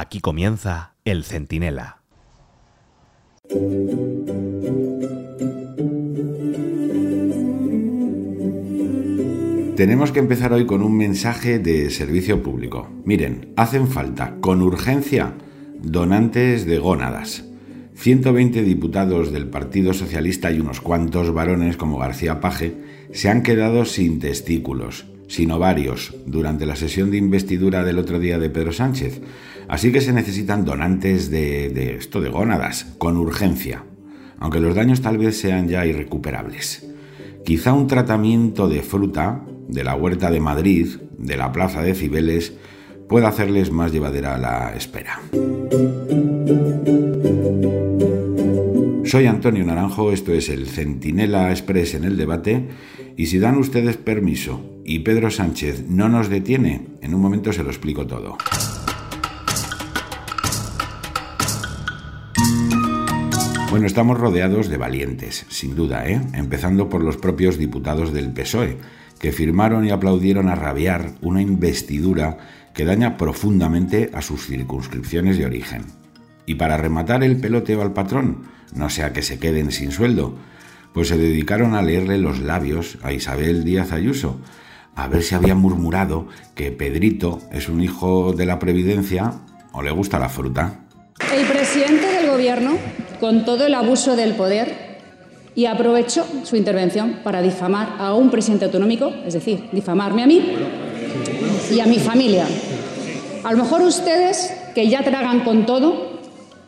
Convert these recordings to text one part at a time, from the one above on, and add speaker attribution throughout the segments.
Speaker 1: Aquí comienza El Centinela.
Speaker 2: Tenemos que empezar hoy con un mensaje de servicio público. Miren, hacen falta, con urgencia, donantes de gónadas. 120 diputados del Partido Socialista y unos cuantos varones como García Paje se han quedado sin testículos, sin ovarios, durante la sesión de investidura del otro día de Pedro Sánchez. Así que se necesitan donantes de, de esto de gónadas, con urgencia, aunque los daños tal vez sean ya irrecuperables. Quizá un tratamiento de fruta de la huerta de Madrid, de la plaza de Cibeles, pueda hacerles más llevadera la espera. Soy Antonio Naranjo, esto es el Centinela Express en el debate, y si dan ustedes permiso y Pedro Sánchez no nos detiene, en un momento se lo explico todo. Bueno, estamos rodeados de valientes, sin duda, ¿eh? empezando por los propios diputados del PSOE, que firmaron y aplaudieron a rabiar una investidura que daña profundamente a sus circunscripciones de origen. Y para rematar el peloteo al patrón, no sea que se queden sin sueldo, pues se dedicaron a leerle los labios a Isabel Díaz Ayuso, a ver si había murmurado que Pedrito es un hijo de la Previdencia o le gusta la fruta.
Speaker 3: El presidente del Gobierno, con todo el abuso del poder, y aprovechó su intervención para difamar a un presidente autonómico, es decir, difamarme a mí y a mi familia. A lo mejor ustedes, que ya tragan con todo,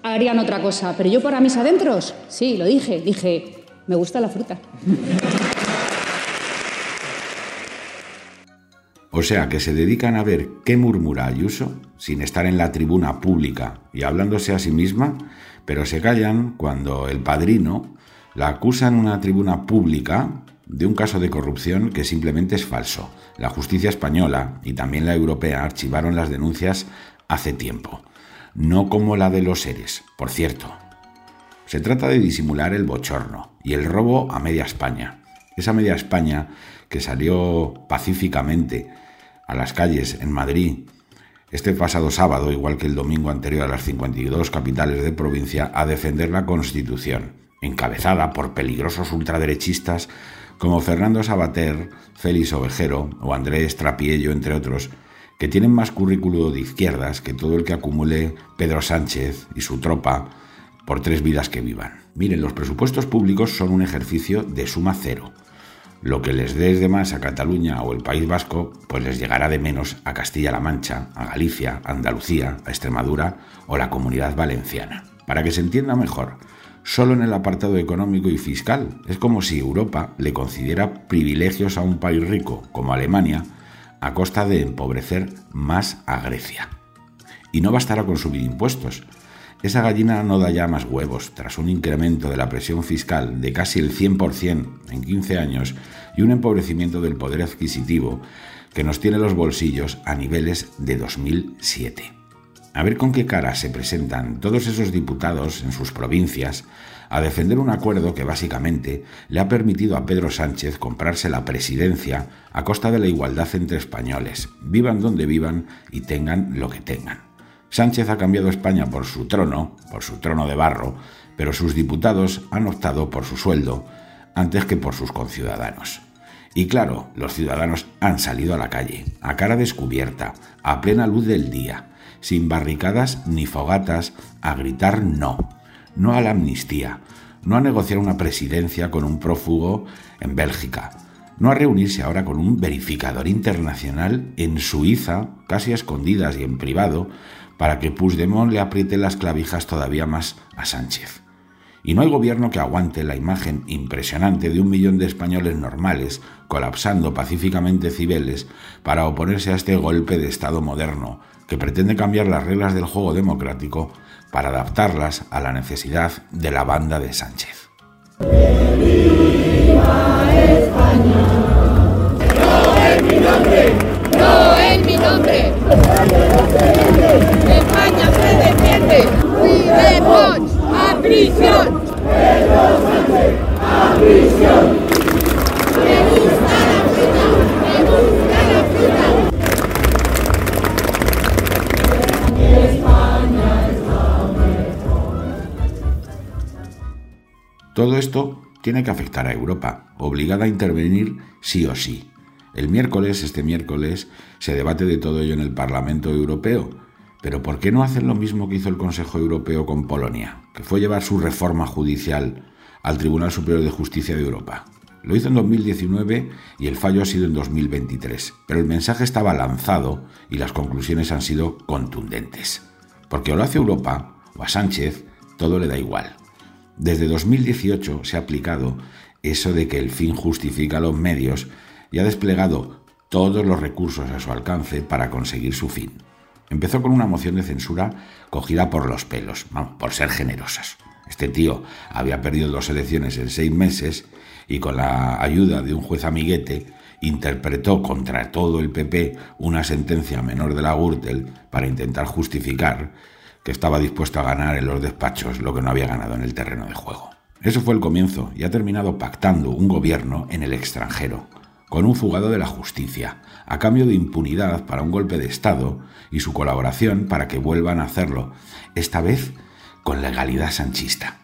Speaker 3: harían otra cosa. Pero yo para mis adentros, sí, lo dije, dije, me gusta la fruta.
Speaker 2: O sea, que se dedican a ver qué murmura Ayuso sin estar en la tribuna pública y hablándose a sí misma, pero se callan cuando el padrino la acusa en una tribuna pública de un caso de corrupción que simplemente es falso. La justicia española y también la europea archivaron las denuncias hace tiempo no como la de los seres, por cierto. Se trata de disimular el bochorno y el robo a media España. Esa media España que salió pacíficamente a las calles en Madrid este pasado sábado, igual que el domingo anterior a las 52 capitales de provincia, a defender la Constitución, encabezada por peligrosos ultraderechistas como Fernando Sabater, Félix Ovejero o Andrés Trapiello, entre otros, que tienen más currículo de izquierdas que todo el que acumule Pedro Sánchez y su tropa por tres vidas que vivan. Miren, los presupuestos públicos son un ejercicio de suma cero. Lo que les des de más a Cataluña o el País Vasco, pues les llegará de menos a Castilla-La Mancha, a Galicia, a Andalucía, a Extremadura o la Comunidad Valenciana. Para que se entienda mejor, solo en el apartado económico y fiscal es como si Europa le concediera privilegios a un país rico como Alemania a costa de empobrecer más a Grecia. Y no bastará con subir impuestos. Esa gallina no da ya más huevos tras un incremento de la presión fiscal de casi el 100% en 15 años y un empobrecimiento del poder adquisitivo que nos tiene los bolsillos a niveles de 2007. A ver con qué cara se presentan todos esos diputados en sus provincias a defender un acuerdo que básicamente le ha permitido a Pedro Sánchez comprarse la presidencia a costa de la igualdad entre españoles, vivan donde vivan y tengan lo que tengan. Sánchez ha cambiado España por su trono, por su trono de barro, pero sus diputados han optado por su sueldo antes que por sus conciudadanos. Y claro, los ciudadanos han salido a la calle, a cara descubierta, a plena luz del día, sin barricadas ni fogatas, a gritar no no a la amnistía, no a negociar una presidencia con un prófugo en Bélgica, no a reunirse ahora con un verificador internacional en Suiza, casi a escondidas y en privado, para que Puigdemont le apriete las clavijas todavía más a Sánchez. Y no hay gobierno que aguante la imagen impresionante de un millón de españoles normales colapsando pacíficamente Cibeles para oponerse a este golpe de Estado moderno que pretende cambiar las reglas del juego democrático para adaptarlas a la necesidad de la banda de Sánchez.
Speaker 4: ¡Viva prisión! ¡Pedro Sánchez, a ¡Me gusta la fruta! ¡Me gusta la fruta! España mejor.
Speaker 2: Todo esto tiene que afectar a Europa, obligada a intervenir sí o sí. El miércoles, este miércoles, se debate de todo ello en el Parlamento Europeo, pero ¿por qué no hacen lo mismo que hizo el Consejo Europeo con Polonia, que fue llevar su reforma judicial al Tribunal Superior de Justicia de Europa? Lo hizo en 2019 y el fallo ha sido en 2023, pero el mensaje estaba lanzado y las conclusiones han sido contundentes. Porque o lo hace Europa o a Sánchez todo le da igual. Desde 2018 se ha aplicado eso de que el fin justifica los medios y ha desplegado todos los recursos a su alcance para conseguir su fin. Empezó con una moción de censura cogida por los pelos, por ser generosas. Este tío había perdido dos elecciones en seis meses y con la ayuda de un juez amiguete interpretó contra todo el PP una sentencia menor de la Gürtel para intentar justificar que estaba dispuesto a ganar en los despachos lo que no había ganado en el terreno de juego. Eso fue el comienzo y ha terminado pactando un gobierno en el extranjero, con un fugado de la justicia, a cambio de impunidad para un golpe de Estado y su colaboración para que vuelvan a hacerlo, esta vez con legalidad sanchista.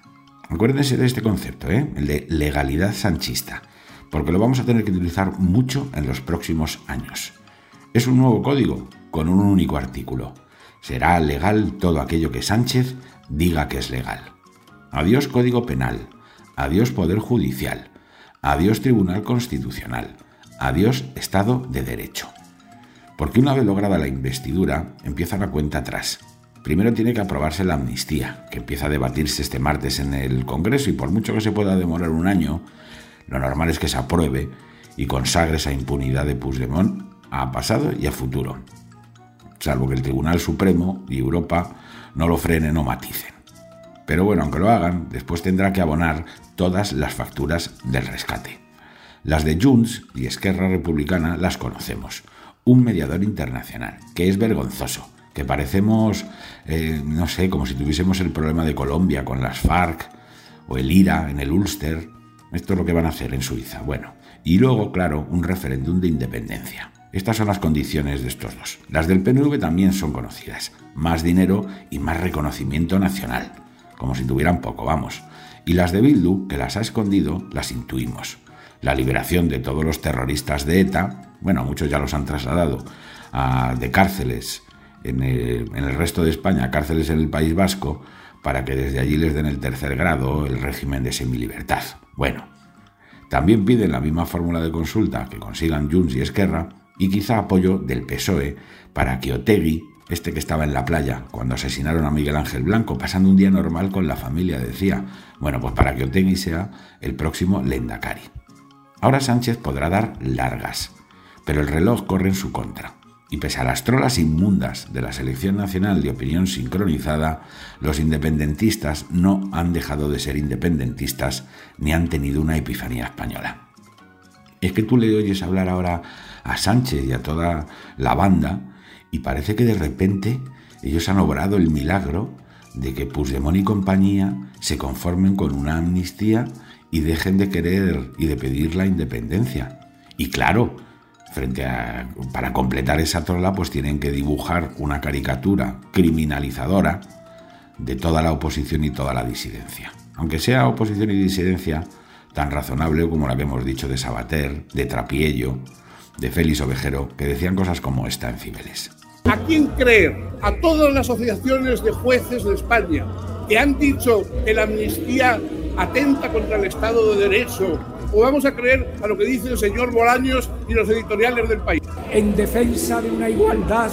Speaker 2: Acuérdense de este concepto, ¿eh? el de legalidad sanchista, porque lo vamos a tener que utilizar mucho en los próximos años. Es un nuevo código con un único artículo. Será legal todo aquello que Sánchez diga que es legal. Adiós Código Penal, adiós Poder Judicial, adiós Tribunal Constitucional, adiós Estado de Derecho. Porque una vez lograda la investidura, empieza la cuenta atrás Primero tiene que aprobarse la amnistía, que empieza a debatirse este martes en el Congreso y por mucho que se pueda demorar un año, lo normal es que se apruebe y consagre esa impunidad de Puigdemont a pasado y a futuro, salvo que el Tribunal Supremo y Europa no lo frenen o maticen. Pero bueno, aunque lo hagan, después tendrá que abonar todas las facturas del rescate. Las de Junts y Esquerra Republicana las conocemos. Un mediador internacional, que es vergonzoso, que parecemos, eh, no sé, como si tuviésemos el problema de Colombia con las FARC o el IRA en el Ulster. Esto es lo que van a hacer en Suiza. Bueno, y luego, claro, un referéndum de independencia. Estas son las condiciones de estos dos. Las del PNV también son conocidas. Más dinero y más reconocimiento nacional. Como si tuvieran poco, vamos. Y las de Bildu, que las ha escondido, las intuimos. La liberación de todos los terroristas de ETA, bueno, muchos ya los han trasladado de cárceles en el, resto de España, cárceles en el País Vasco, para que desde allí les den el tercer grado, el régimen de semilibertad. Bueno, también piden la misma fórmula de consulta que consigan Junts y Esquerra y quizá apoyo del PSOE para que Otegui, este que estaba en la playa cuando asesinaron a Miguel Ángel Blanco, pasando un día normal con la familia, decía, bueno, pues para que Otegui sea el próximo Lendakari. Ahora Sánchez podrá dar largas, pero el reloj corre en su contra. Y pese a las trolas inmundas de la selección nacional de opinión sincronizada, los independentistas no han dejado de ser independentistas ni han tenido una epifanía española. Es que tú le oyes hablar ahora a Sánchez y a toda la banda y parece que de repente ellos han obrado el milagro de que Puigdemont y compañía se conformen con una amnistía y dejen de querer y de pedir la independencia. Y claro, frente a, para completar esa trola, pues tienen que dibujar una caricatura criminalizadora de toda la oposición y toda la disidencia. Aunque sea oposición y disidencia tan razonable como la que hemos dicho de Sabater, de Trapiello, de Félix Ovejero, que decían cosas como esta en Cibeles.
Speaker 5: ¿A quién creer? A todas las asociaciones de jueces de España que han dicho que la amnistía atenta contra el Estado de Derecho, o vamos a creer a lo que dice el señor Bolaños y los editoriales del país.
Speaker 6: En defensa de una igualdad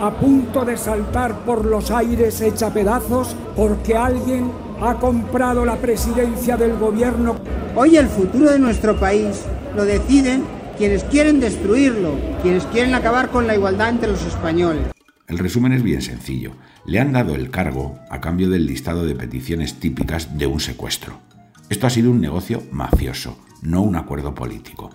Speaker 6: a punto de saltar por los aires hecha pedazos porque alguien ha comprado la presidencia del gobierno.
Speaker 7: Hoy el futuro de nuestro país lo deciden quienes quieren destruirlo, quienes quieren acabar con la igualdad entre los españoles.
Speaker 2: El resumen es bien sencillo. Le han dado el cargo a cambio del listado de peticiones típicas de un secuestro. Esto ha sido un negocio mafioso, no un acuerdo político.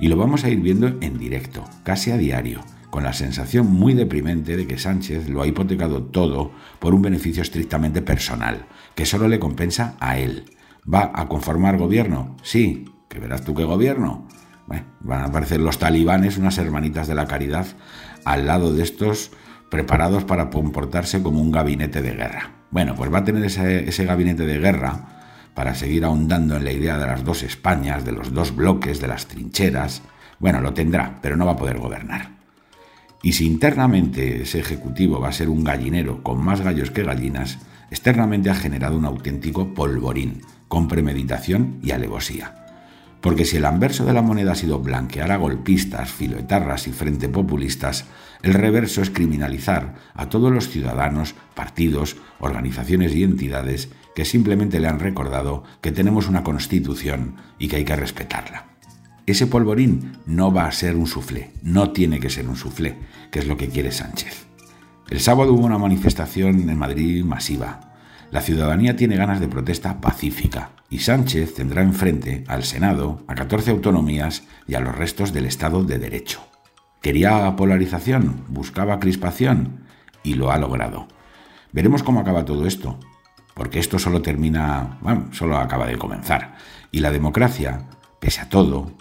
Speaker 2: Y lo vamos a ir viendo en directo, casi a diario, con la sensación muy deprimente de que Sánchez lo ha hipotecado todo por un beneficio estrictamente personal, que solo le compensa a él. ¿Va a conformar gobierno? Sí, que verás tú qué gobierno. van a aparecer los talibanes, unas hermanitas de la caridad, al lado de estos preparados para comportarse como un gabinete de guerra. Bueno, pues va a tener ese, gabinete de guerra para seguir ahondando en la idea de las dos Españas, de los dos bloques, de las trincheras. Bueno, lo tendrá, pero no va a poder gobernar. Y si internamente ese ejecutivo va a ser un gallinero con más gallos que gallinas, externamente ha generado un auténtico polvorín, con premeditación y alevosía. Porque si el anverso de la moneda ha sido blanquear a golpistas, filoetarras y frente populistas, el reverso es criminalizar a todos los ciudadanos, partidos, organizaciones y entidades que simplemente le han recordado que tenemos una constitución y que hay que respetarla. Ese polvorín no va a ser un suflé, no tiene que ser un suflé, que es lo que quiere Sánchez. El sábado hubo una manifestación en Madrid masiva, la ciudadanía tiene ganas de protesta pacífica y Sánchez tendrá enfrente al Senado, a 14 autonomías y a los restos del Estado de Derecho. Quería polarización, buscaba crispación y lo ha logrado. Veremos cómo acaba todo esto, porque esto solo termina, bueno, solo acaba de comenzar. Y la democracia, pese a todo,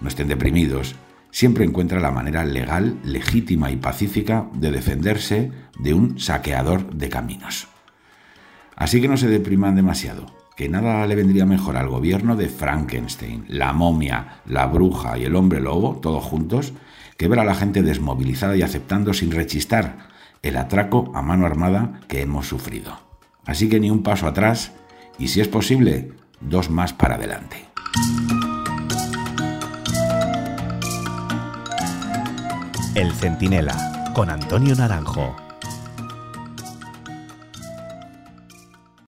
Speaker 2: no estén deprimidos, siempre encuentra la manera legal, legítima y pacífica de defenderse de un saqueador de caminos. Así que no se depriman demasiado, que nada le vendría mejor al gobierno de Frankenstein, la momia, la bruja y el hombre lobo, todos juntos, que ver a la gente desmovilizada y aceptando sin rechistar el atraco a mano armada que hemos sufrido. Así que ni un paso atrás y si es posible, dos más para adelante.
Speaker 1: El Centinela, con Antonio Naranjo.